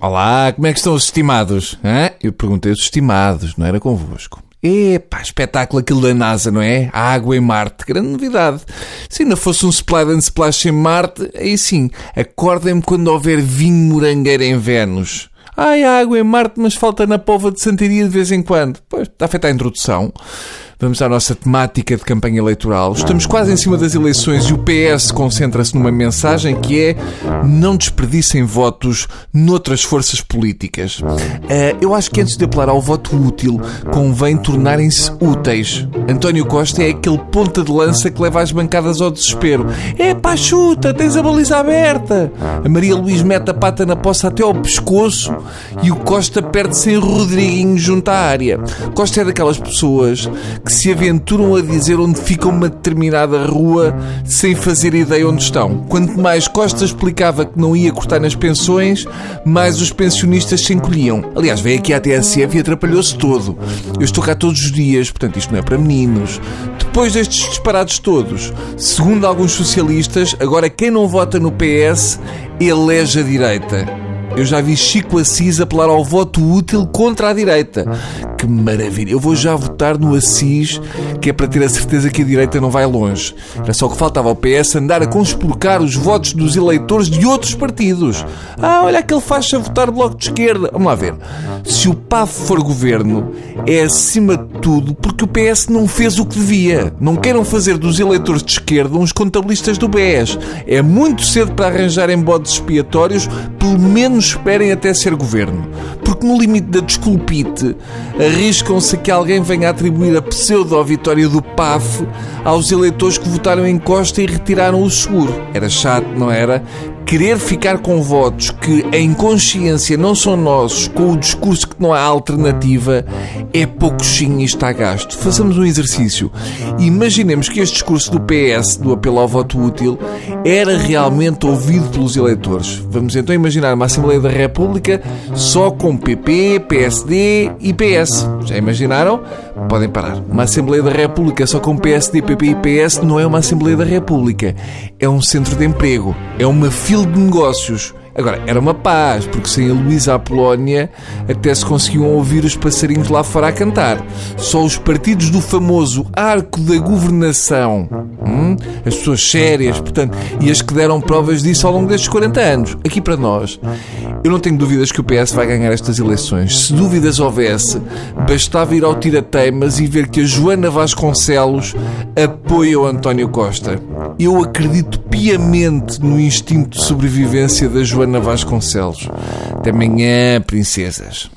Olá, como é que estão os estimados? Hã? Eu perguntei os estimados, não era convosco. Epá, espetáculo aquilo da NASA, não é? Água em Marte, grande novidade. Se ainda fosse um Splash and Splash em Marte, aí sim, acordem-me quando houver vinho morangueiro em Vênus. Ai, água em Marte, mas falta na pova de Santaria de vez em quando. Pois, está feita a introdução. Vamos à nossa temática de campanha eleitoral. Estamos quase em cima das eleições e o PS concentra-se numa mensagem que é não desperdicem votos noutras forças políticas. Uh, eu acho que antes de apelar ao voto útil, convém tornarem-se úteis. António Costa é aquele ponta de lança que leva as bancadas ao desespero. É pá, chuta, tens a baliza aberta. A Maria Luís mete a pata na poça até ao pescoço e o Costa perde-se em Rodriguinho junto à área. Costa é daquelas pessoas que se aventuram a dizer onde fica uma determinada rua sem fazer ideia onde estão. Quanto mais Costa explicava que não ia cortar nas pensões, mais os pensionistas se encolhiam. Aliás, veio aqui à TSF e atrapalhou-se todo. Eu estou cá todos os dias, portanto isto não é para meninos. Depois destes disparados todos, segundo alguns socialistas, agora quem não vota no PS elege a direita. Eu já vi Chico Assis apelar ao voto útil contra a direita. Que maravilha! Eu vou já votar no Assis, que é para ter a certeza que a direita não vai longe. Era só que faltava ao PS andar a conspurcar os votos dos eleitores de outros partidos. Ah, olha aquele faixa votar bloco de esquerda. Vamos lá ver. Se o PAF for governo, é acima de tudo porque o PS não fez o que devia. Não queiram fazer dos eleitores de esquerda uns contabilistas do BES. É muito cedo para arranjarem bodes expiatórios, pelo menos esperem até ser governo. Porque no limite da desculpite, arriscam-se que alguém venha atribuir a pseudo-vitória do PAF aos eleitores que votaram em Costa e retiraram o seguro. Era chato, não era? querer ficar com votos que em consciência não são nossos, com o discurso que não há alternativa, é pouco e está gasto. Façamos um exercício. Imaginemos que este discurso do PS, do apelo ao voto útil, era realmente ouvido pelos eleitores. Vamos então imaginar uma Assembleia da República só com PP, PSD e PS. Já imaginaram? Podem parar. Uma Assembleia da República só com PSD, PP e PS não é uma Assembleia da República. É um centro de emprego. É uma fila de negócios. Agora, era uma paz, porque sem a Luísa Apolónia até se conseguiam ouvir os passarinhos lá fora a cantar. Só os partidos do famoso arco da governação, hum, as pessoas sérias, portanto, e as que deram provas disso ao longo destes 40 anos, aqui para nós. Eu não tenho dúvidas que o PS vai ganhar estas eleições. Se dúvidas houvesse, bastava ir ao Tirateimas e ver que a Joana Vasconcelos apoia o António Costa. Eu acredito piamente no instinto de sobrevivência da Joana Vasconcelos. Até amanhã, princesas.